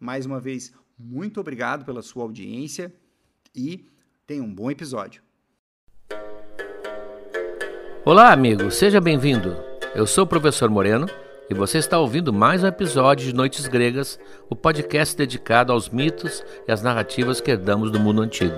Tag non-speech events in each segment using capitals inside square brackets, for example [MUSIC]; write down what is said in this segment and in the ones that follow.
Mais uma vez, muito obrigado pela sua audiência e tenha um bom episódio. Olá, amigo, seja bem-vindo. Eu sou o professor Moreno e você está ouvindo mais um episódio de Noites Gregas, o podcast dedicado aos mitos e às narrativas que herdamos do mundo antigo.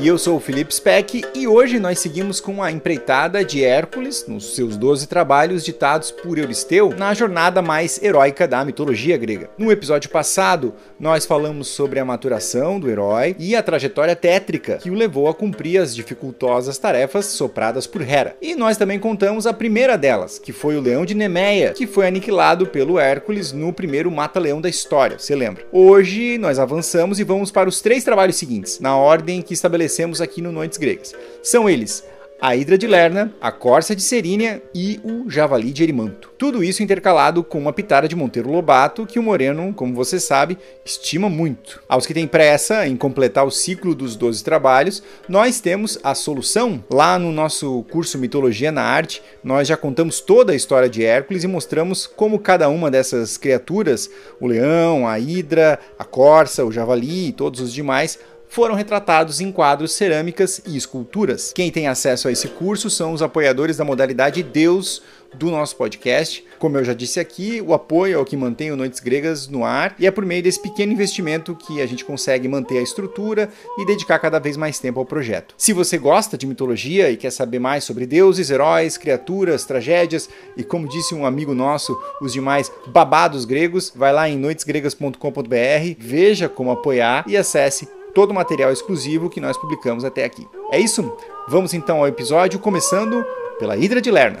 E eu sou o Felipe Speck e hoje nós seguimos com a empreitada de Hércules nos seus 12 trabalhos ditados por Euristeu na jornada mais heróica da mitologia grega. No episódio passado, nós falamos sobre a maturação do herói e a trajetória tétrica que o levou a cumprir as dificultosas tarefas sopradas por Hera. E nós também contamos a primeira delas, que foi o leão de Nemeia, que foi aniquilado pelo Hércules no primeiro mata-leão da história, você lembra? Hoje nós avançamos e vamos para os três trabalhos seguintes, na ordem que estabelecemos estabelecemos aqui no Noites Gregas. São eles a Hidra de Lerna, a Corça de Serínia e o Javali de Erimanto. Tudo isso intercalado com uma pitada de Monteiro Lobato, que o Moreno, como você sabe, estima muito. Aos que têm pressa em completar o ciclo dos 12 trabalhos, nós temos a solução. Lá no nosso curso Mitologia na Arte, nós já contamos toda a história de Hércules e mostramos como cada uma dessas criaturas, o leão, a Hidra, a Corça, o Javali e todos os demais, foram retratados em quadros, cerâmicas e esculturas. Quem tem acesso a esse curso são os apoiadores da modalidade Deus do nosso podcast. Como eu já disse aqui, o apoio é o que mantém o Noites Gregas no ar e é por meio desse pequeno investimento que a gente consegue manter a estrutura e dedicar cada vez mais tempo ao projeto. Se você gosta de mitologia e quer saber mais sobre deuses, heróis, criaturas, tragédias e, como disse um amigo nosso, os demais babados gregos, vai lá em noitesgregas.com.br, veja como apoiar e acesse todo o material exclusivo que nós publicamos até aqui. É isso? Vamos então ao episódio, começando pela Hidra de Lerna.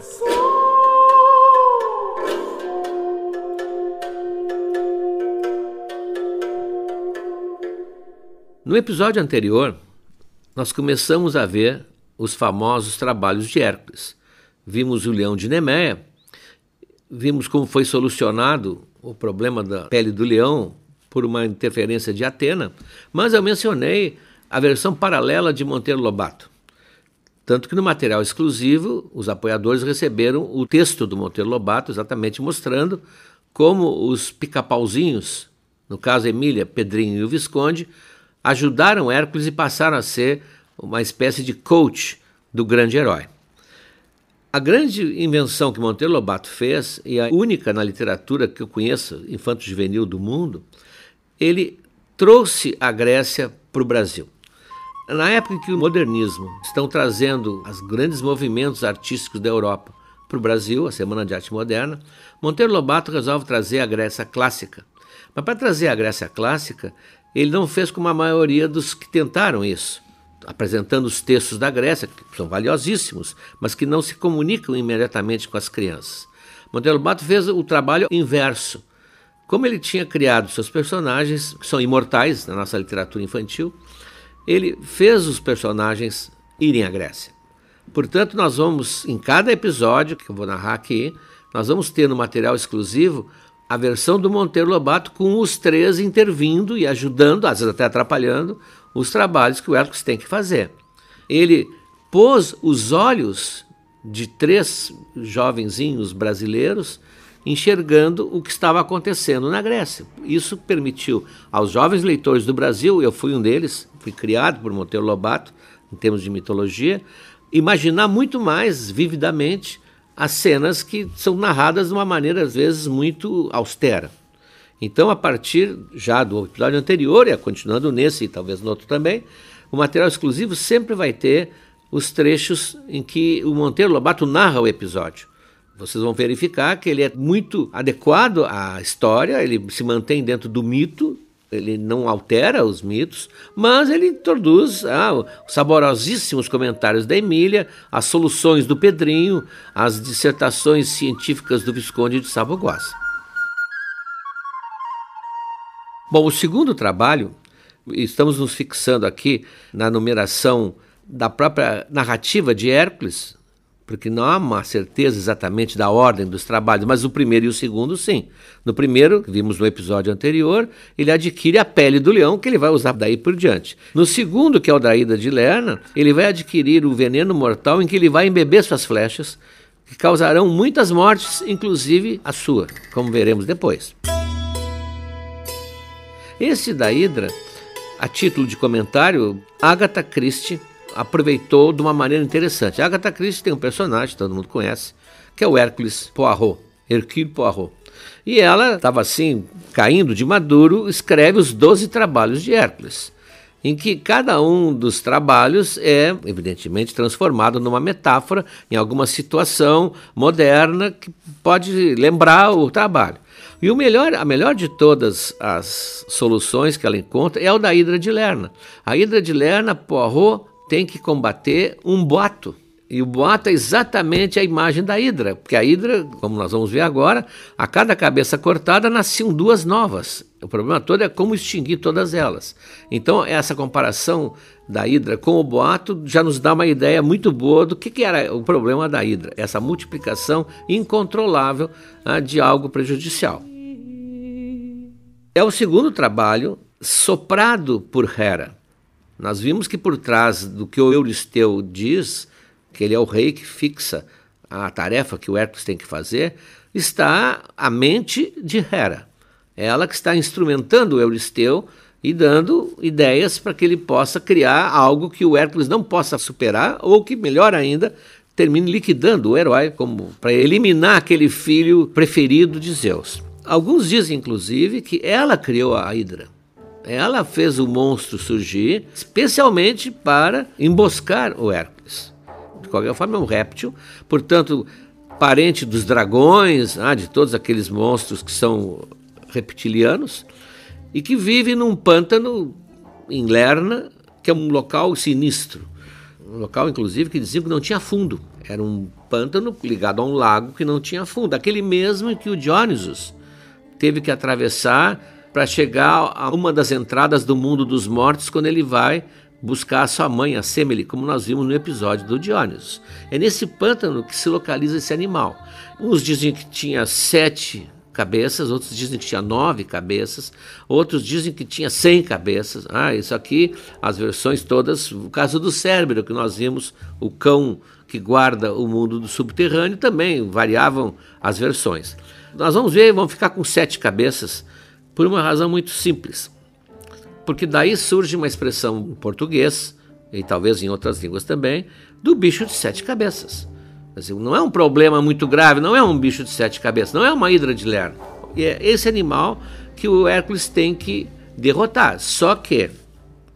No episódio anterior, nós começamos a ver os famosos trabalhos de Hércules. Vimos o leão de Nemeia, vimos como foi solucionado o problema da pele do leão por uma interferência de Atena, mas eu mencionei a versão paralela de Monteiro Lobato. Tanto que no material exclusivo, os apoiadores receberam o texto do Monteiro Lobato, exatamente mostrando como os pica-pauzinhos, no caso Emília, Pedrinho e o Visconde, ajudaram Hércules e passaram a ser uma espécie de coach do grande herói. A grande invenção que Monteiro Lobato fez, e a única na literatura que eu conheço, infanto-juvenil do mundo, ele trouxe a Grécia para o Brasil. Na época em que o modernismo estão trazendo os grandes movimentos artísticos da Europa para o Brasil, a Semana de Arte Moderna, Monteiro Lobato resolve trazer a Grécia clássica. Mas para trazer a Grécia clássica, ele não fez como a maioria dos que tentaram isso. apresentando os textos da Grécia, que são valiosíssimos, mas que não se comunicam imediatamente com as crianças. Monteiro Lobato fez o trabalho inverso. Como ele tinha criado seus personagens, que são imortais na nossa literatura infantil, ele fez os personagens irem à Grécia. Portanto, nós vamos, em cada episódio que eu vou narrar aqui, nós vamos ter no material exclusivo a versão do Monteiro Lobato com os três intervindo e ajudando, às vezes até atrapalhando, os trabalhos que o Hércules tem que fazer. Ele pôs os olhos de três jovenzinhos brasileiros enxergando o que estava acontecendo na Grécia. Isso permitiu aos jovens leitores do Brasil, eu fui um deles, fui criado por Monteiro Lobato, em termos de mitologia, imaginar muito mais vividamente as cenas que são narradas de uma maneira, às vezes, muito austera. Então, a partir já do episódio anterior, e continuando nesse e talvez no outro também, o material exclusivo sempre vai ter os trechos em que o Monteiro Lobato narra o episódio. Vocês vão verificar que ele é muito adequado à história, ele se mantém dentro do mito, ele não altera os mitos, mas ele introduz ah, os saborosíssimos comentários da Emília, as soluções do Pedrinho, as dissertações científicas do Visconde de Sabugosa. Bom, o segundo trabalho, estamos nos fixando aqui na numeração da própria narrativa de Hércules, porque não há uma certeza exatamente da ordem dos trabalhos, mas o primeiro e o segundo, sim. No primeiro, vimos no episódio anterior, ele adquire a pele do leão, que ele vai usar daí por diante. No segundo, que é o da Ida de Lerna, ele vai adquirir o veneno mortal em que ele vai embeber suas flechas, que causarão muitas mortes, inclusive a sua, como veremos depois. Esse da Hidra, a título de comentário, Agatha Christie aproveitou de uma maneira interessante. A Agatha Christie tem um personagem, todo mundo conhece, que é o Hércules Poirot, Hercule Poirot. E ela estava assim, caindo de maduro, escreve os Doze Trabalhos de Hércules, em que cada um dos trabalhos é, evidentemente, transformado numa metáfora, em alguma situação moderna que pode lembrar o trabalho. E o melhor, a melhor de todas as soluções que ela encontra é o da Hidra de Lerna. A Hidra de Lerna, Poirot tem que combater um boato. E o boato é exatamente a imagem da hidra, porque a hidra, como nós vamos ver agora, a cada cabeça cortada nasciam duas novas. O problema todo é como extinguir todas elas. Então, essa comparação da hidra com o boato já nos dá uma ideia muito boa do que, que era o problema da hidra, essa multiplicação incontrolável ah, de algo prejudicial. É o segundo trabalho soprado por Hera. Nós vimos que por trás do que o Euristeu diz, que ele é o rei que fixa a tarefa que o Hércules tem que fazer, está a mente de Hera. É ela que está instrumentando o Euristeu e dando ideias para que ele possa criar algo que o Hércules não possa superar ou que, melhor ainda, termine liquidando o herói como para eliminar aquele filho preferido de Zeus. Alguns dizem, inclusive, que ela criou a Hidra. Ela fez o monstro surgir especialmente para emboscar o Hércules. De qualquer forma, é um réptil, portanto, parente dos dragões, ah, de todos aqueles monstros que são reptilianos, e que vive num pântano em Lerna, que é um local sinistro. Um local, inclusive, que diziam que não tinha fundo. Era um pântano ligado a um lago que não tinha fundo. Aquele mesmo que o Dionysus teve que atravessar para chegar a uma das entradas do mundo dos mortos quando ele vai buscar a sua mãe, a Semele, como nós vimos no episódio do Dionysus. É nesse pântano que se localiza esse animal. Uns dizem que tinha sete cabeças, outros dizem que tinha nove cabeças, outros dizem que tinha cem cabeças. Ah, isso aqui, as versões todas, o caso do Cérebro, que nós vimos, o cão que guarda o mundo do subterrâneo, também variavam as versões. Nós vamos ver, vamos ficar com sete cabeças, por uma razão muito simples. Porque daí surge uma expressão em português, e talvez em outras línguas também, do bicho de sete cabeças. Não é um problema muito grave, não é um bicho de sete cabeças, não é uma hidra de Lerna. É esse animal que o Hércules tem que derrotar. Só que,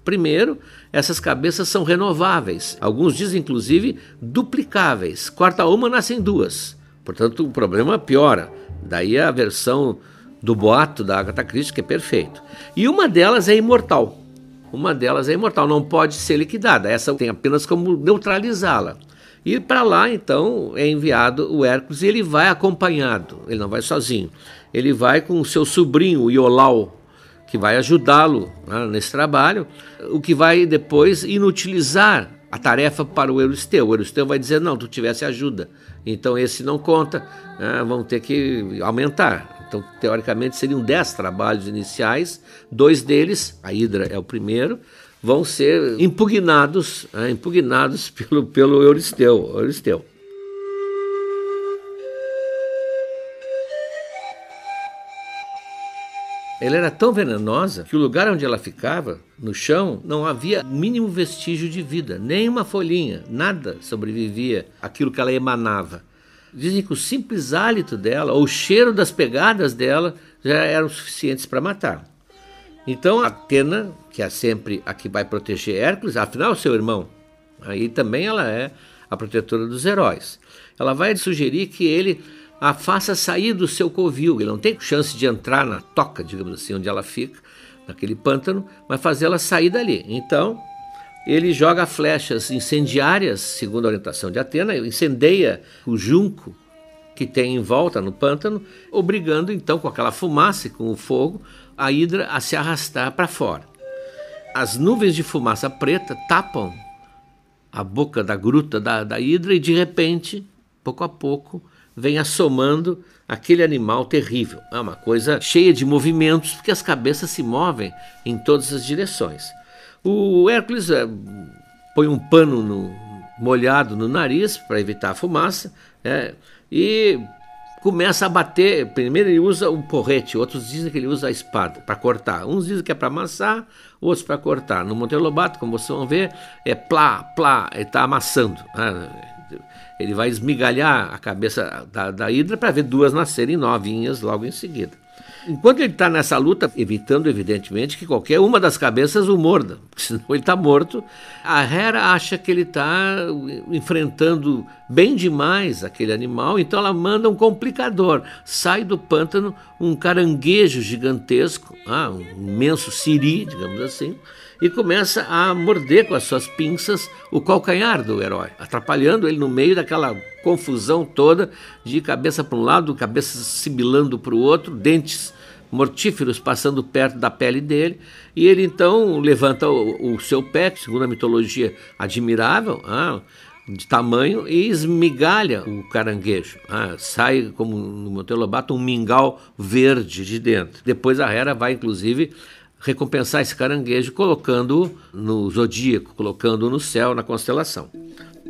primeiro, essas cabeças são renováveis. Alguns dizem, inclusive, duplicáveis. Corta uma, nascem duas. Portanto, o problema piora. Daí a versão do boato da Agatha Christie, que é perfeito. E uma delas é imortal. uma delas é imortal, não pode ser liquidada. Essa tem apenas como neutralizá-la. E para lá, então, é enviado o Hércules e ele vai acompanhado, ele não vai sozinho. Ele vai com o seu sobrinho, Iolau, que vai ajudá-lo né, nesse trabalho, o que vai depois inutilizar a tarefa para o Euristeu. O Euristeu vai dizer: não, tu tivesse ajuda, então esse não conta, né, vão ter que aumentar. Então, teoricamente, seriam dez trabalhos iniciais, dois deles, a Hidra é o primeiro, vão ser impugnados, né, impugnados [LAUGHS] pelo, pelo Euristeu. Euristeu. Ela era tão venenosa que o lugar onde ela ficava, no chão, não havia mínimo vestígio de vida, nem uma folhinha, nada sobrevivia aquilo que ela emanava. Dizem que o simples hálito dela, ou o cheiro das pegadas dela, já eram suficientes para matar. Então Atena, que é sempre a que vai proteger Hércules, afinal seu irmão, aí também ela é a protetora dos heróis. Ela vai sugerir que ele a faça sair do seu covil. Ele não tem chance de entrar na toca, digamos assim, onde ela fica, naquele pântano, mas fazê-la sair dali. Então, ele joga flechas incendiárias, segundo a orientação de Atena, incendeia o junco que tem em volta no pântano, obrigando então com aquela fumaça e com o fogo a hidra a se arrastar para fora. As nuvens de fumaça preta tapam a boca da gruta da, da hidra e de repente, pouco a pouco, vem assomando aquele animal terrível. É uma coisa cheia de movimentos, porque as cabeças se movem em todas as direções. O Hércules é, põe um pano no, molhado no nariz para evitar a fumaça é, e começa a bater. Primeiro ele usa o porrete, outros dizem que ele usa a espada para cortar. Uns dizem que é para amassar, outros para cortar. No Monteiro Lobato, como vocês vão ver, é plá, plá, ele está amassando. Né? Ele vai esmigalhar a cabeça da, da hidra para ver duas nascerem novinhas logo em seguida. Enquanto ele está nessa luta, evitando evidentemente que qualquer uma das cabeças o morda, porque [LAUGHS] senão ele está morto, a Hera acha que ele está enfrentando bem demais aquele animal, então ela manda um complicador. Sai do pântano um caranguejo gigantesco, ah, um imenso siri, digamos assim, e começa a morder com as suas pinças o calcanhar do herói, atrapalhando ele no meio daquela confusão toda de cabeça para um lado, cabeça sibilando para o outro, dentes mortíferos passando perto da pele dele, e ele então levanta o, o seu pé, segundo a mitologia admirável, ah, de tamanho, e esmigalha o caranguejo. Ah, sai, como no Monteiro Lobato, um mingau verde de dentro. Depois a Hera vai, inclusive, recompensar esse caranguejo colocando-o no zodíaco, colocando-o no céu, na constelação.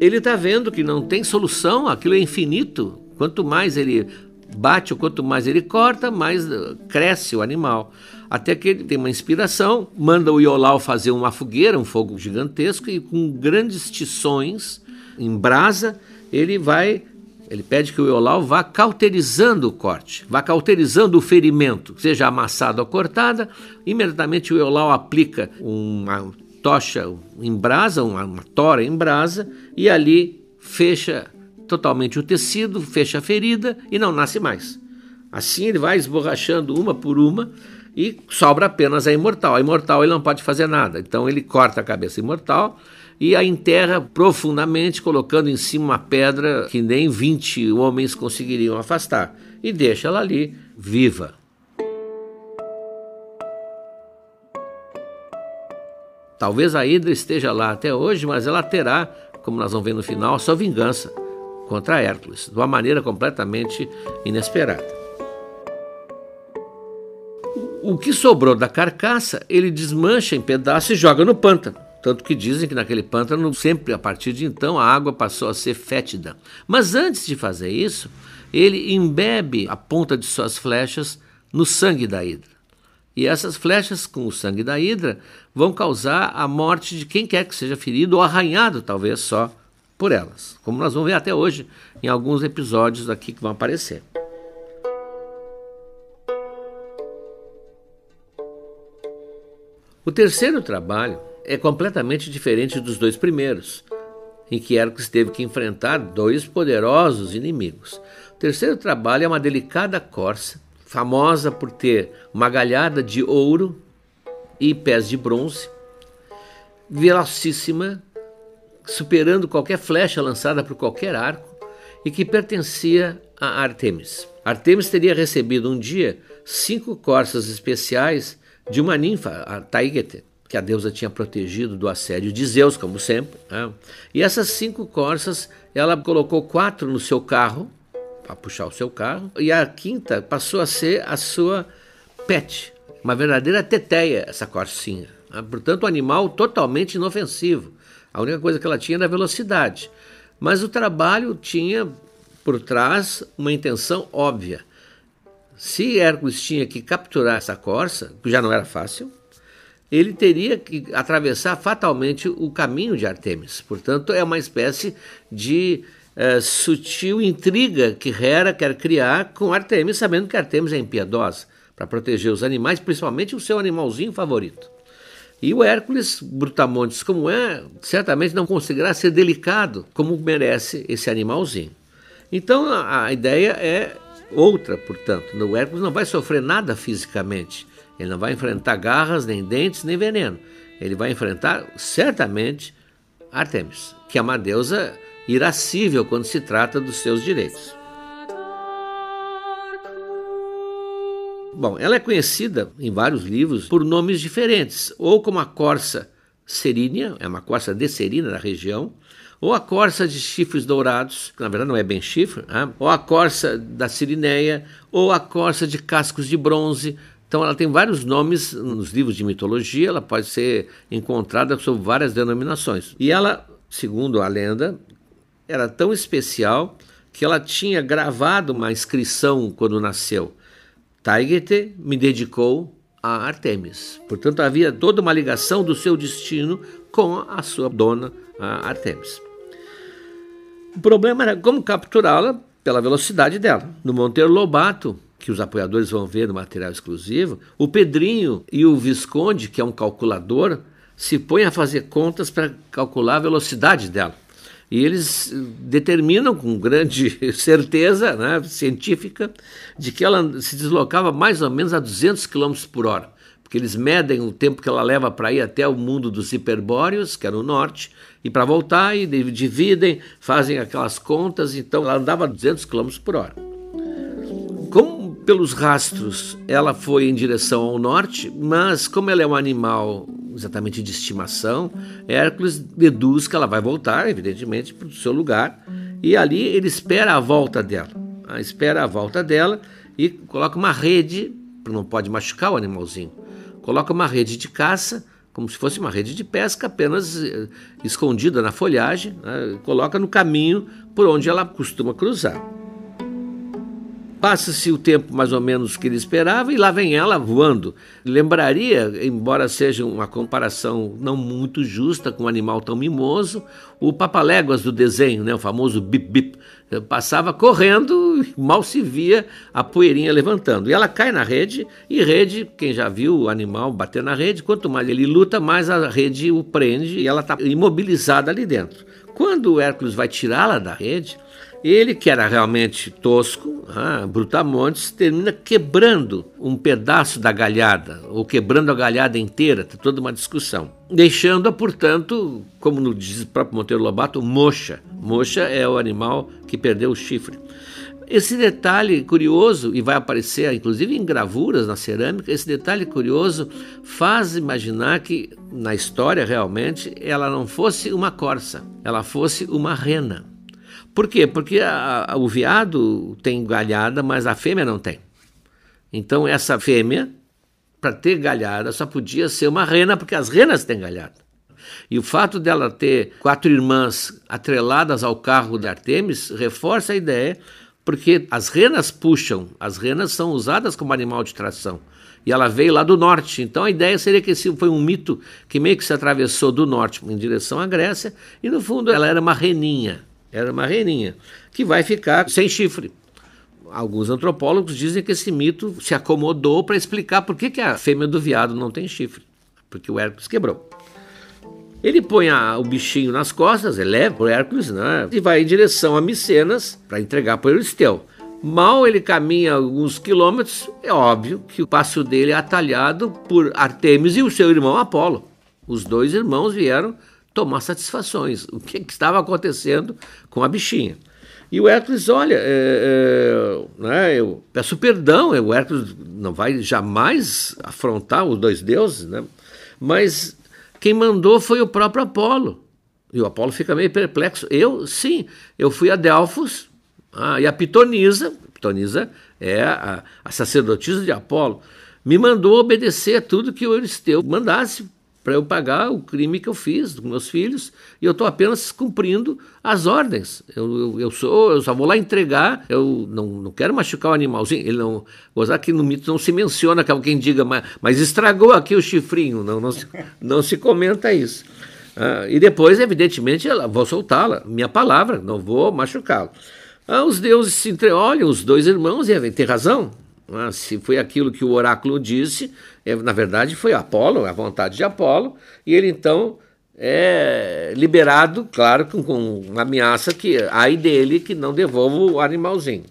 Ele está vendo que não tem solução, aquilo é infinito. Quanto mais ele bate, ou quanto mais ele corta, mais uh, cresce o animal. Até que ele tem uma inspiração, manda o Iolau fazer uma fogueira, um fogo gigantesco, e com grandes tições em brasa, ele vai ele pede que o Iolau vá cauterizando o corte, vá cauterizando o ferimento, seja amassado ou cortada. Imediatamente o Iolau aplica uma tocha em brasa, uma, uma tora em brasa, e ali fecha totalmente o tecido, fecha a ferida e não nasce mais. Assim ele vai esborrachando uma por uma e sobra apenas a imortal. A imortal ele não pode fazer nada, então ele corta a cabeça imortal e a enterra profundamente, colocando em cima uma pedra que nem 20 homens conseguiriam afastar, e deixa ela ali viva. Talvez a Hidra esteja lá até hoje, mas ela terá, como nós vamos ver no final, a sua vingança contra Hércules, de uma maneira completamente inesperada. O que sobrou da carcaça, ele desmancha em pedaços e joga no pântano. Tanto que dizem que naquele pântano, sempre a partir de então, a água passou a ser fétida. Mas antes de fazer isso, ele embebe a ponta de suas flechas no sangue da hidra. E essas flechas com o sangue da hidra vão causar a morte de quem quer que seja ferido ou arranhado, talvez só por elas, como nós vamos ver até hoje em alguns episódios aqui que vão aparecer. O terceiro trabalho é completamente diferente dos dois primeiros, em que Hércules teve que enfrentar dois poderosos inimigos. O terceiro trabalho é uma delicada corça, famosa por ter uma galhada de ouro e pés de bronze, velocíssima, superando qualquer flecha lançada por qualquer arco e que pertencia a Artemis. Artemis teria recebido um dia cinco corças especiais de uma ninfa, a Taigete, que a deusa tinha protegido do assédio de Zeus, como sempre. Né? E essas cinco corças, ela colocou quatro no seu carro, para puxar o seu carro, e a quinta passou a ser a sua pet, uma verdadeira teteia, essa corcinha. Né? Portanto, um animal totalmente inofensivo. A única coisa que ela tinha era velocidade. Mas o trabalho tinha por trás uma intenção óbvia. Se Hércules tinha que capturar essa corça, que já não era fácil, ele teria que atravessar fatalmente o caminho de Artemis. Portanto, é uma espécie de é, sutil intriga que Hera quer criar com Artemis, sabendo que Artemis é impiedosa para proteger os animais, principalmente o seu animalzinho favorito. E o Hércules, brutamontes como é, certamente não conseguirá ser delicado como merece esse animalzinho. Então a, a ideia é outra, portanto. O Hércules não vai sofrer nada fisicamente. Ele não vai enfrentar garras, nem dentes, nem veneno. Ele vai enfrentar certamente Artemis, que é uma deusa irascível quando se trata dos seus direitos. Bom, ela é conhecida em vários livros por nomes diferentes, ou como a corça serínia, é uma corça de serina da região, ou a corça de chifres dourados, que na verdade não é bem chifre, né? ou a corça da sirineia, ou a corça de cascos de bronze. Então ela tem vários nomes nos livros de mitologia, ela pode ser encontrada sob várias denominações. E ela, segundo a lenda, era tão especial que ela tinha gravado uma inscrição quando nasceu Taigete me dedicou a Artemis. Portanto, havia toda uma ligação do seu destino com a sua dona, a Artemis. O problema era como capturá-la pela velocidade dela. No Monteiro Lobato, que os apoiadores vão ver no material exclusivo, o Pedrinho e o Visconde, que é um calculador, se põem a fazer contas para calcular a velocidade dela. E eles determinam com grande [LAUGHS] certeza né, científica de que ela se deslocava mais ou menos a 200 km por hora, porque eles medem o tempo que ela leva para ir até o mundo dos hiperbóreos, que é no norte, e para voltar, e dividem, fazem aquelas contas, então ela andava a 200 km por hora. Como pelos rastros ela foi em direção ao norte, mas como ela é um animal exatamente de estimação, Hércules deduz que ela vai voltar, evidentemente, para o seu lugar, e ali ele espera a volta dela. Espera a volta dela e coloca uma rede, não pode machucar o animalzinho, coloca uma rede de caça, como se fosse uma rede de pesca, apenas eh, escondida na folhagem, né, coloca no caminho por onde ela costuma cruzar. Passa-se o tempo mais ou menos que ele esperava e lá vem ela voando. Lembraria, embora seja uma comparação não muito justa com um animal tão mimoso, o papaléguas do desenho, né, o famoso bip bip. Passava correndo, mal se via a poeirinha levantando. E ela cai na rede, e rede, quem já viu o animal bater na rede, quanto mais ele luta, mais a rede o prende e ela está imobilizada ali dentro. Quando o Hércules vai tirá-la da rede, ele, que era realmente tosco, ah, Brutamontes, termina quebrando um pedaço da galhada, ou quebrando a galhada inteira, tem toda uma discussão. Deixando-a, portanto, como no diz o próprio Monteiro Lobato, mocha. Mocha é o animal que perdeu o chifre. Esse detalhe curioso, e vai aparecer inclusive em gravuras na cerâmica, esse detalhe curioso faz imaginar que na história realmente ela não fosse uma corça, ela fosse uma rena. Por quê? Porque a, a, o veado tem galhada, mas a fêmea não tem. Então essa fêmea, para ter galhada, só podia ser uma rena, porque as renas têm galhada. E o fato dela ter quatro irmãs atreladas ao carro de Artemis reforça a ideia, porque as renas puxam, as renas são usadas como animal de tração. E ela veio lá do norte. Então a ideia seria que esse foi um mito que meio que se atravessou do norte em direção à Grécia, e no fundo ela era uma reninha. Era uma reninha, que vai ficar sem chifre. Alguns antropólogos dizem que esse mito se acomodou para explicar por que, que a fêmea do viado não tem chifre. Porque o Hércules quebrou. Ele põe a, o bichinho nas costas, ele leva o Hércules, né? E vai em direção a Micenas para entregar para Euristeu. Mal ele caminha alguns quilômetros, é óbvio que o passo dele é atalhado por Artemis e o seu irmão Apolo. Os dois irmãos vieram tomar satisfações. O que, que estava acontecendo com a bichinha? E o Hércules, olha, é, é, né, eu peço perdão, o Hércules não vai jamais afrontar os dois deuses, né? mas quem mandou foi o próprio Apolo. E o Apolo fica meio perplexo. Eu, sim, eu fui a Delfos ah, e a Pitonisa, Pitonisa é a, a sacerdotisa de Apolo, me mandou obedecer a tudo que o Euristeu mandasse para eu pagar o crime que eu fiz com meus filhos e eu estou apenas cumprindo as ordens. Eu, eu, eu, sou, eu só vou lá entregar, eu não, não quero machucar o animalzinho. Ele não, gozar que no mito não se menciona que alguém diga, mas, mas estragou aqui o chifrinho. Não, não, se, não se comenta isso. Ah, e depois, evidentemente, ela, vou soltá-la, minha palavra, não vou machucá-lo. Ah, os deuses se entreolham, os dois irmãos, e tem razão, ah, se foi aquilo que o oráculo disse, é, na verdade foi Apolo, a vontade de Apolo, e ele então é liberado, claro, com, com uma ameaça que ai dele que não devolva o animalzinho.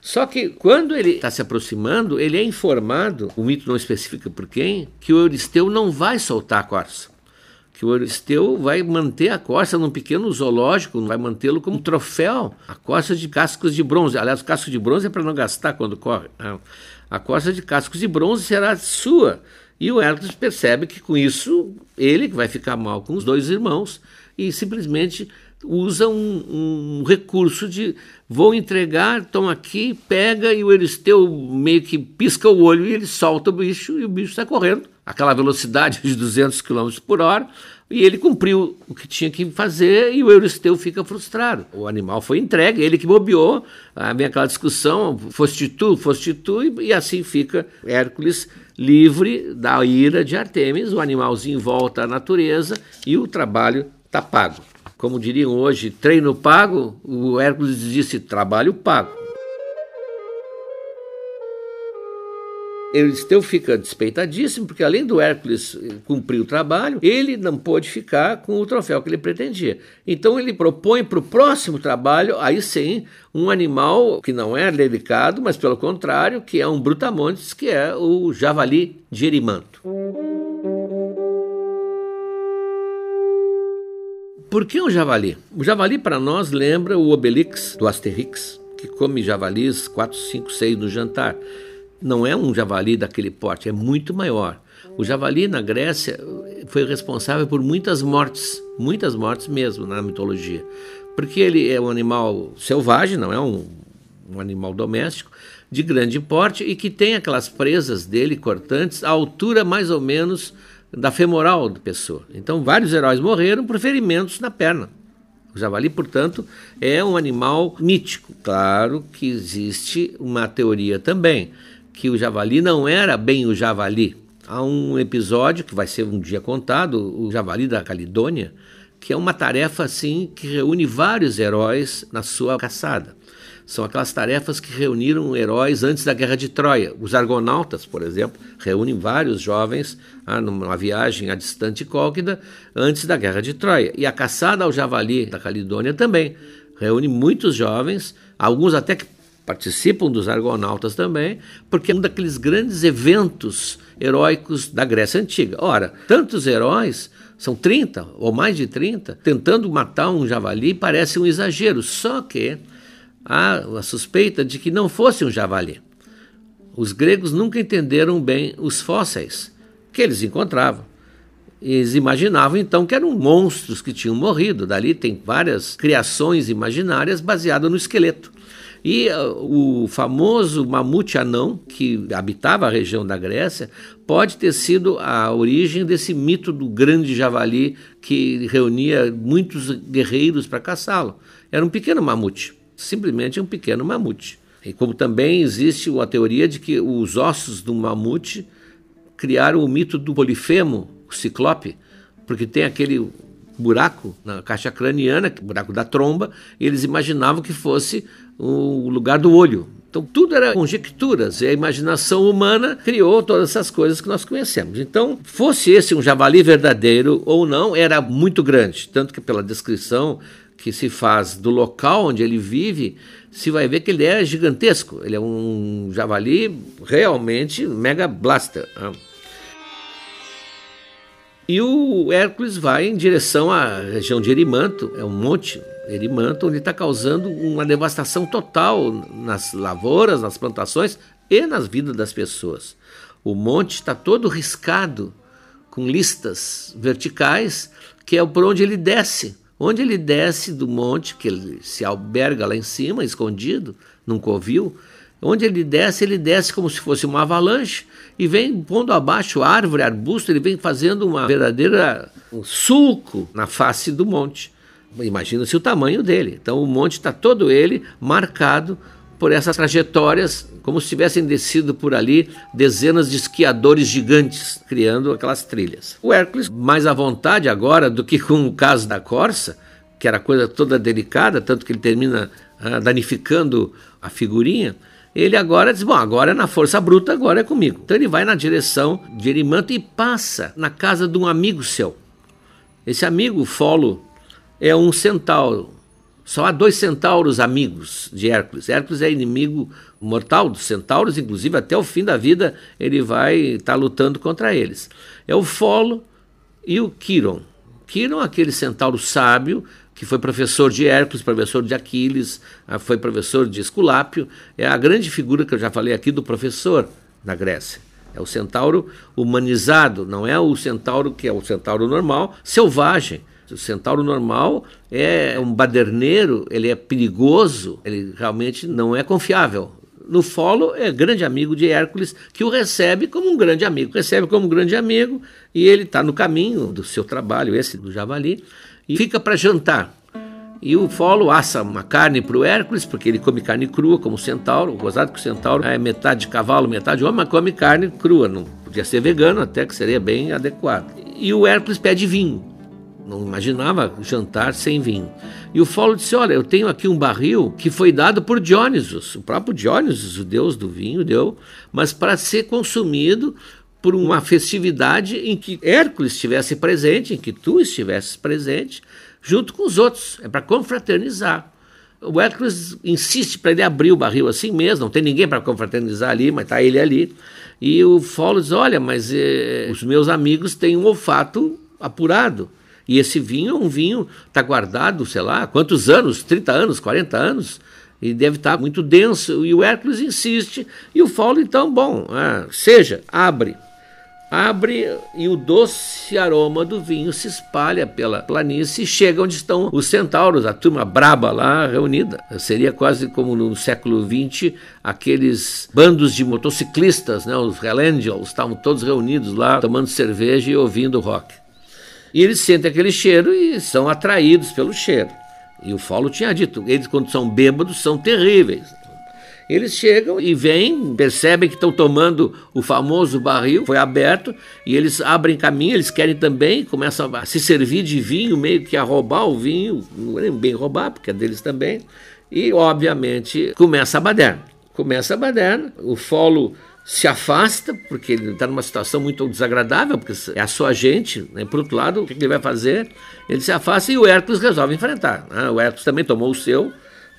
Só que quando ele está se aproximando, ele é informado, o mito não especifica por quem, que o Euristeu não vai soltar a corça que o Euristeu vai manter a corça num pequeno zoológico, vai mantê-lo como troféu. A corça de cascos de bronze. Aliás, o casco de bronze é para não gastar quando corre. Né? A corça de cascos de bronze será sua. E o Hércules percebe que com isso ele vai ficar mal com os dois irmãos e simplesmente usa um, um recurso de vou entregar, toma aqui, pega e o Euristeu meio que pisca o olho e ele solta o bicho e o bicho está correndo aquela velocidade de 200 km por hora, e ele cumpriu o que tinha que fazer e o Euristeu fica frustrado. O animal foi entregue, ele que bobeou, ah, vem aquela discussão, foste tu, foste tu, e, e assim fica Hércules livre da ira de Artemis, o animalzinho volta à natureza e o trabalho está pago. Como diriam hoje, treino pago, o Hércules disse trabalho pago. Euristeu fica despeitadíssimo, porque além do Hércules cumprir o trabalho, ele não pôde ficar com o troféu que ele pretendia. Então ele propõe para o próximo trabalho, aí sim, um animal que não é delicado, mas pelo contrário, que é um brutamontes, que é o javali de Erimanto. Por que o javali? O javali para nós lembra o Obelix do Asterix, que come javalis 4, 5, 6 no jantar não é um javali daquele porte, é muito maior. O javali na Grécia foi responsável por muitas mortes, muitas mortes mesmo na mitologia, porque ele é um animal selvagem, não é um, um animal doméstico, de grande porte e que tem aquelas presas dele cortantes à altura mais ou menos da femoral da pessoa. Então, vários heróis morreram por ferimentos na perna. O javali, portanto, é um animal mítico. Claro que existe uma teoria também que o javali não era bem o javali. Há um episódio que vai ser um dia contado, o javali da Calidônia, que é uma tarefa assim que reúne vários heróis na sua caçada. São aquelas tarefas que reuniram heróis antes da Guerra de Troia. Os argonautas, por exemplo, reúnem vários jovens ah, numa viagem à distante Cólquida antes da Guerra de Troia. E a caçada ao javali da Calidônia também reúne muitos jovens, alguns até que participam dos argonautas também, porque é um daqueles grandes eventos heróicos da Grécia Antiga. Ora, tantos heróis, são 30 ou mais de 30, tentando matar um javali parece um exagero, só que há a suspeita de que não fosse um javali. Os gregos nunca entenderam bem os fósseis que eles encontravam. Eles imaginavam então que eram monstros que tinham morrido. Dali tem várias criações imaginárias baseadas no esqueleto. E uh, o famoso mamute anão, que habitava a região da Grécia, pode ter sido a origem desse mito do grande javali que reunia muitos guerreiros para caçá-lo. Era um pequeno mamute, simplesmente um pequeno mamute. E como também existe a teoria de que os ossos do mamute criaram o mito do Polifemo, o ciclope, porque tem aquele buraco na caixa craniana, buraco da tromba, eles imaginavam que fosse o lugar do olho. Então tudo era conjecturas e a imaginação humana criou todas essas coisas que nós conhecemos. Então, fosse esse um javali verdadeiro ou não, era muito grande, tanto que pela descrição que se faz do local onde ele vive, se vai ver que ele é gigantesco. Ele é um javali realmente mega blaster. E o Hércules vai em direção à região de Erimanto, é um monte, Erimanto, onde está causando uma devastação total nas lavouras, nas plantações e nas vidas das pessoas. O monte está todo riscado com listas verticais, que é por onde ele desce. Onde ele desce do monte, que ele se alberga lá em cima, escondido, num covil, onde ele desce, ele desce como se fosse uma avalanche e vem pondo abaixo árvore, arbusto, ele vem fazendo uma verdadeira um sulco na face do monte. Imagina-se o tamanho dele. Então o monte está todo ele marcado por essas trajetórias, como se tivessem descido por ali dezenas de esquiadores gigantes, criando aquelas trilhas. O Hércules, mais à vontade agora do que com o caso da Corsa, que era coisa toda delicada, tanto que ele termina ah, danificando a figurinha, ele agora diz: Bom, agora é na força bruta, agora é comigo. Então ele vai na direção de Erimanto e passa na casa de um amigo seu. Esse amigo, Folo, é um centauro. Só há dois centauros amigos de Hércules. Hércules é inimigo mortal dos centauros, inclusive até o fim da vida ele vai estar tá lutando contra eles. É o Folo e o Quiron. Quiron, aquele centauro sábio, que foi professor de Hércules, professor de Aquiles, ah, foi professor de Esculápio, é a grande figura que eu já falei aqui do professor na Grécia. É o centauro humanizado, não é o centauro que é o centauro normal, selvagem o centauro normal é um baderneiro, ele é perigoso, ele realmente não é confiável. No Folo é grande amigo de Hércules, que o recebe como um grande amigo, recebe como um grande amigo e ele está no caminho do seu trabalho, esse do javali, e fica para jantar. E o Folo assa uma carne para o Hércules, porque ele come carne crua, como o centauro. Gozado que o centauro é metade cavalo, metade homem, mas come carne crua. Não podia ser vegano, até que seria bem adequado. E o Hércules pede vinho não imaginava jantar sem vinho. E o Folo disse: Olha, eu tenho aqui um barril que foi dado por Dionysus, o próprio Dionysus, o deus do vinho, deu, mas para ser consumido por uma festividade em que Hércules estivesse presente, em que tu estivesses presente, junto com os outros. É para confraternizar. O Hércules insiste para ele abrir o barril assim mesmo, não tem ninguém para confraternizar ali, mas está ele ali. E o Folo diz: Olha, mas eh, os meus amigos têm um olfato apurado. E esse vinho é um vinho, está guardado, sei lá, quantos anos? 30 anos, 40 anos? E deve estar tá muito denso. E o Hércules insiste. E o Faulo, então, bom, é, seja, abre. Abre e o doce aroma do vinho se espalha pela planície e chega onde estão os centauros, a turma braba lá reunida. Seria quase como no século XX, aqueles bandos de motociclistas, né, os Hell Angels, estavam todos reunidos lá, tomando cerveja e ouvindo rock. E eles sentem aquele cheiro e são atraídos pelo cheiro. E o Faulo tinha dito, eles quando são bêbados são terríveis. Eles chegam e vêm, percebem que estão tomando o famoso barril, foi aberto, e eles abrem caminho, eles querem também, começam a se servir de vinho, meio que a roubar o vinho, é bem roubar, porque é deles também, e obviamente começa a baderna. Começa a baderna, o Folo se afasta, porque ele está numa situação muito desagradável, porque é a sua gente, né? por outro lado, o que ele vai fazer? Ele se afasta e o Hércules resolve enfrentar. Né? O Hércules também tomou o seu,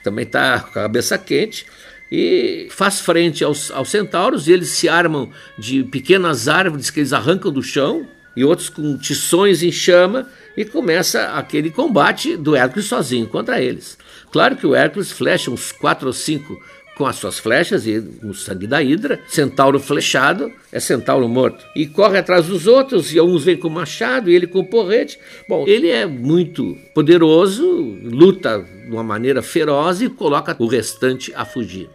também está com a cabeça quente, e faz frente aos, aos centauros, e eles se armam de pequenas árvores que eles arrancam do chão, e outros com tições em chama, e começa aquele combate do Hércules sozinho contra eles. Claro que o Hércules flecha uns quatro ou cinco com as suas flechas e o sangue da hidra. Centauro flechado é centauro morto. E corre atrás dos outros, e uns vêm com machado, e ele com porrete. Bom, ele é muito poderoso, luta de uma maneira feroz e coloca o restante a fugir.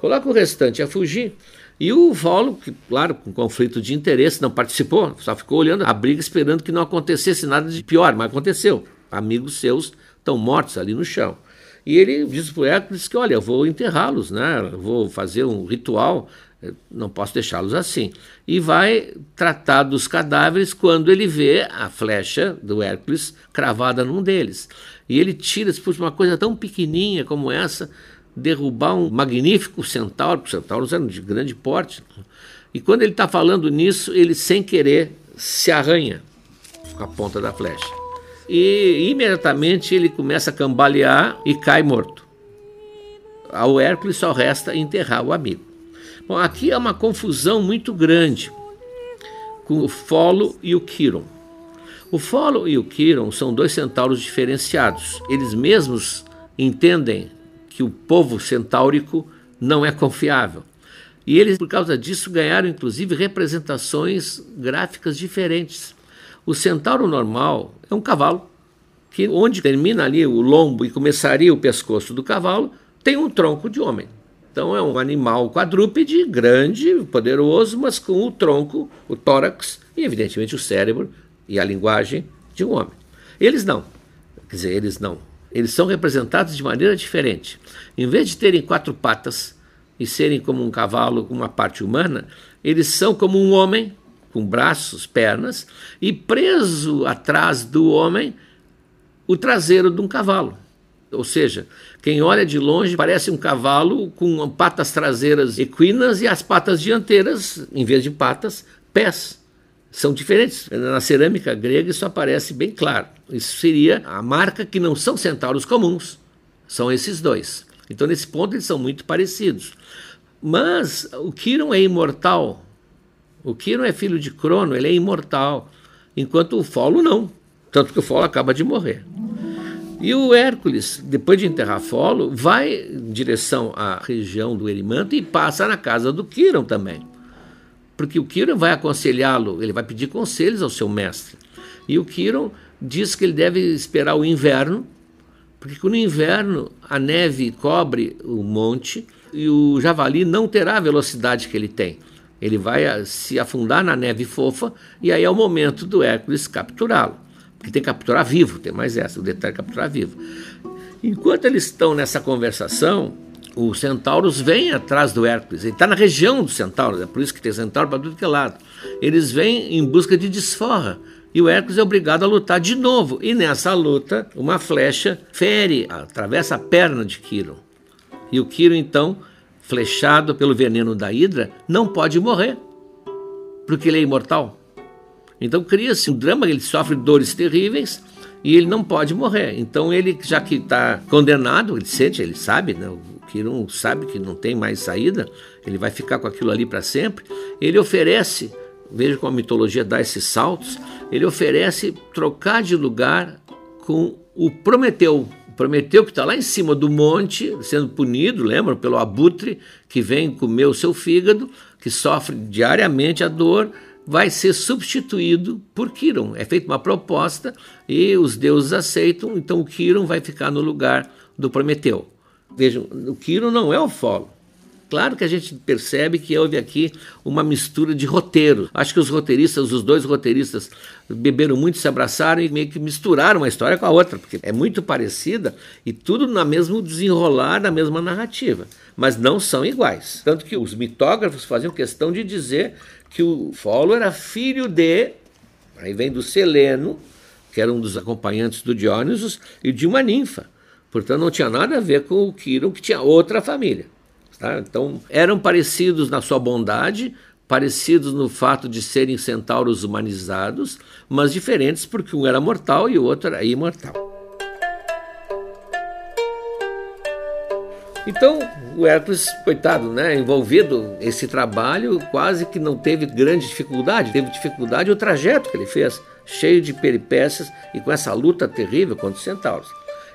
Coloca o restante a fugir. E o Volo, que, claro, com conflito de interesse, não participou, só ficou olhando a briga esperando que não acontecesse nada de pior, mas aconteceu. Amigos seus estão mortos ali no chão. E ele diz para o Hércules que, olha, eu vou enterrá-los, né? Vou fazer um ritual, não posso deixá-los assim. E vai tratar dos cadáveres quando ele vê a flecha do Hércules cravada num deles. E ele tira, se uma coisa tão pequenininha como essa, derrubar um magnífico centauro, porque os centauros eram de grande porte. E quando ele está falando nisso, ele sem querer se arranha com a ponta da flecha e imediatamente ele começa a cambalear e cai morto. Ao Hércules só resta enterrar o amigo. Bom, aqui é uma confusão muito grande com o Folo e o Quiron. O Folo e o Quiron são dois centauros diferenciados. Eles mesmos entendem que o povo centaurico não é confiável. E eles, por causa disso, ganharam inclusive representações gráficas diferentes. O centauro normal é um cavalo, que onde termina ali o lombo e começaria o pescoço do cavalo, tem um tronco de homem. Então é um animal quadrúpede, grande, poderoso, mas com o tronco, o tórax e, evidentemente, o cérebro e a linguagem de um homem. Eles não. Quer dizer, eles não. Eles são representados de maneira diferente. Em vez de terem quatro patas e serem como um cavalo uma parte humana, eles são como um homem, com braços, pernas, e preso atrás do homem o traseiro de um cavalo. Ou seja, quem olha de longe parece um cavalo com patas traseiras equinas e as patas dianteiras, em vez de patas, pés. São diferentes. Na cerâmica grega isso aparece bem claro. Isso seria a marca que não são centauros comuns. São esses dois. Então, nesse ponto, eles são muito parecidos. Mas o Quiron é imortal. O Quiron é filho de Crono, ele é imortal. Enquanto o Folo não. Tanto que o Folo acaba de morrer. E o Hércules, depois de enterrar Folo, vai em direção à região do Erimanto e passa na casa do Quiron também. Porque o Quiron vai aconselhá-lo, ele vai pedir conselhos ao seu mestre. E o Quiron diz que ele deve esperar o inverno, porque no inverno a neve cobre o monte e o javali não terá a velocidade que ele tem. Ele vai se afundar na neve fofa e aí é o momento do Hércules capturá-lo. Porque tem que capturar vivo, tem mais essa, o detalhe é capturar vivo. Enquanto eles estão nessa conversação, os centauros vêm atrás do Hércules. Ele está na região dos centauros, é por isso que tem centauro para tudo que é lado. Eles vêm em busca de desforra. E o Hércules é obrigado a lutar de novo. E nessa luta, uma flecha fere, atravessa a perna de Quiro. E o Quiro, então, flechado pelo veneno da Hidra, não pode morrer, porque ele é imortal. Então cria-se um drama, ele sofre dores terríveis e ele não pode morrer. Então ele, já que está condenado, ele sente, ele sabe, né? o Kiron sabe que não tem mais saída, ele vai ficar com aquilo ali para sempre. Ele oferece, veja como a mitologia dá esses saltos, ele oferece trocar de lugar com o Prometeu. Prometeu que está lá em cima do monte, sendo punido, lembram, pelo abutre que vem comer o seu fígado, que sofre diariamente a dor vai ser substituído por Quiron. É feita uma proposta e os deuses aceitam, então o Quiron vai ficar no lugar do Prometeu. Vejam, o Quiron não é o Folo. Claro que a gente percebe que houve aqui uma mistura de roteiro. Acho que os roteiristas, os dois roteiristas, beberam muito, se abraçaram e meio que misturaram uma história com a outra, porque é muito parecida e tudo na mesmo desenrolar da mesma narrativa, mas não são iguais. Tanto que os mitógrafos faziam questão de dizer que o Folo era filho de, aí vem do Seleno, que era um dos acompanhantes do Dionysos, e de uma ninfa. Portanto, não tinha nada a ver com o Quiron, que tinha outra família. Tá? Então, eram parecidos na sua bondade, parecidos no fato de serem centauros humanizados, mas diferentes porque um era mortal e o outro era imortal. Então, o Hércules, coitado, né, envolvido nesse trabalho, quase que não teve grande dificuldade, teve dificuldade o trajeto que ele fez, cheio de peripécias e com essa luta terrível contra os centauros.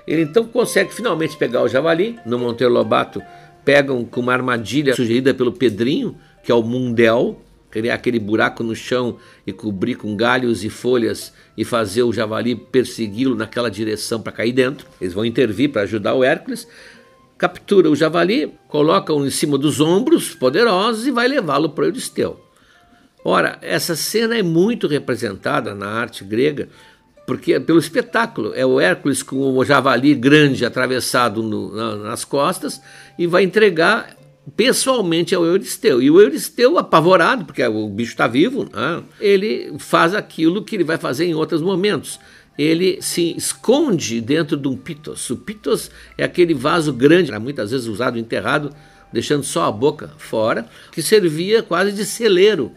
Ele então consegue finalmente pegar o javali, no Monteiro Lobato pegam com uma armadilha sugerida pelo Pedrinho, que é o Mundel, criar aquele buraco no chão e cobrir com galhos e folhas e fazer o javali persegui-lo naquela direção para cair dentro. Eles vão intervir para ajudar o Hércules captura o javali, coloca-o em cima dos ombros poderosos e vai levá-lo para o Euristeu. Ora, essa cena é muito representada na arte grega, porque é pelo espetáculo é o Hércules com o javali grande atravessado no, na, nas costas e vai entregar pessoalmente ao Euristeu. E o Euristeu, apavorado, porque o bicho está vivo, né? ele faz aquilo que ele vai fazer em outros momentos ele se esconde dentro de um pitos. O pitos é aquele vaso grande, muitas vezes usado enterrado, deixando só a boca fora, que servia quase de celeiro.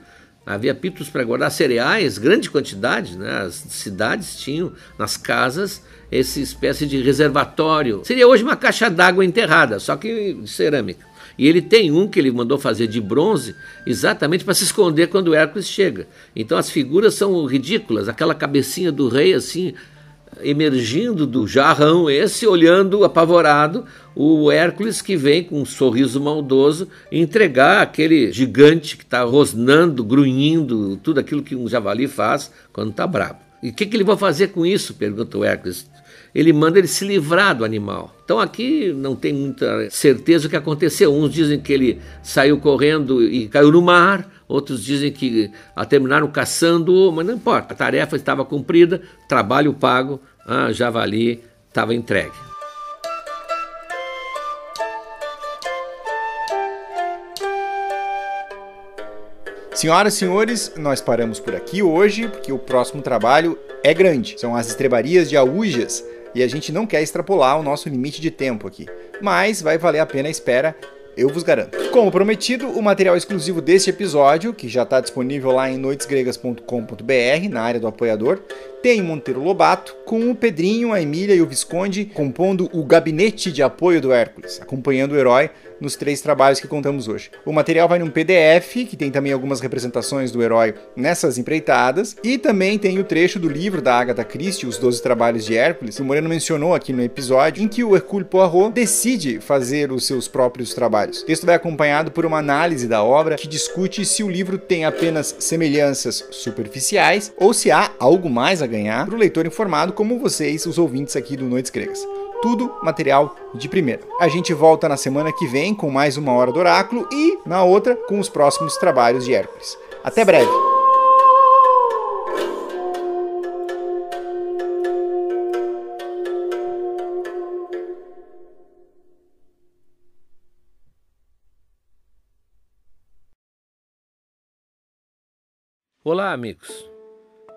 Havia pitos para guardar cereais, grande quantidade, né? as cidades tinham nas casas essa espécie de reservatório. Seria hoje uma caixa d'água enterrada, só que de cerâmica. E ele tem um que ele mandou fazer de bronze exatamente para se esconder quando Hércules chega. Então as figuras são ridículas, aquela cabecinha do rei assim emergindo do jarrão esse, olhando apavorado o Hércules que vem com um sorriso maldoso entregar aquele gigante que está rosnando, grunhindo, tudo aquilo que um javali faz quando está bravo. E o que, que ele vai fazer com isso? pergunta o Hércules. Ele manda ele se livrar do animal. Então aqui não tem muita certeza o que aconteceu. Uns dizem que ele saiu correndo e caiu no mar, outros dizem que a terminaram caçando, mas não importa. A tarefa estava cumprida, trabalho pago, ah, javali estava entregue. Senhoras e senhores, nós paramos por aqui hoje porque o próximo trabalho é grande. São as estrebarias de Aújas e a gente não quer extrapolar o nosso limite de tempo aqui. Mas vai valer a pena a espera, eu vos garanto. Como prometido, o material exclusivo deste episódio, que já está disponível lá em noitesgregas.com.br, na área do apoiador, tem Monteiro Lobato, com o Pedrinho, a Emília e o Visconde compondo o gabinete de apoio do Hércules, acompanhando o herói nos três trabalhos que contamos hoje. O material vai num PDF, que tem também algumas representações do herói nessas empreitadas, e também tem o trecho do livro da Agatha Christie, Os Doze Trabalhos de Hércules, que o Moreno mencionou aqui no episódio, em que o Hercule Poirot decide fazer os seus próprios trabalhos. O texto vai acompanhado por uma análise da obra que discute se o livro tem apenas semelhanças superficiais ou se há algo mais ganhar para o leitor informado como vocês, os ouvintes aqui do Noites Gregas. Tudo material de primeira. A gente volta na semana que vem com mais uma hora do oráculo e na outra com os próximos trabalhos de Hércules. Até breve! Olá, amigos.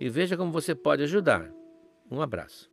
E veja como você pode ajudar. Um abraço.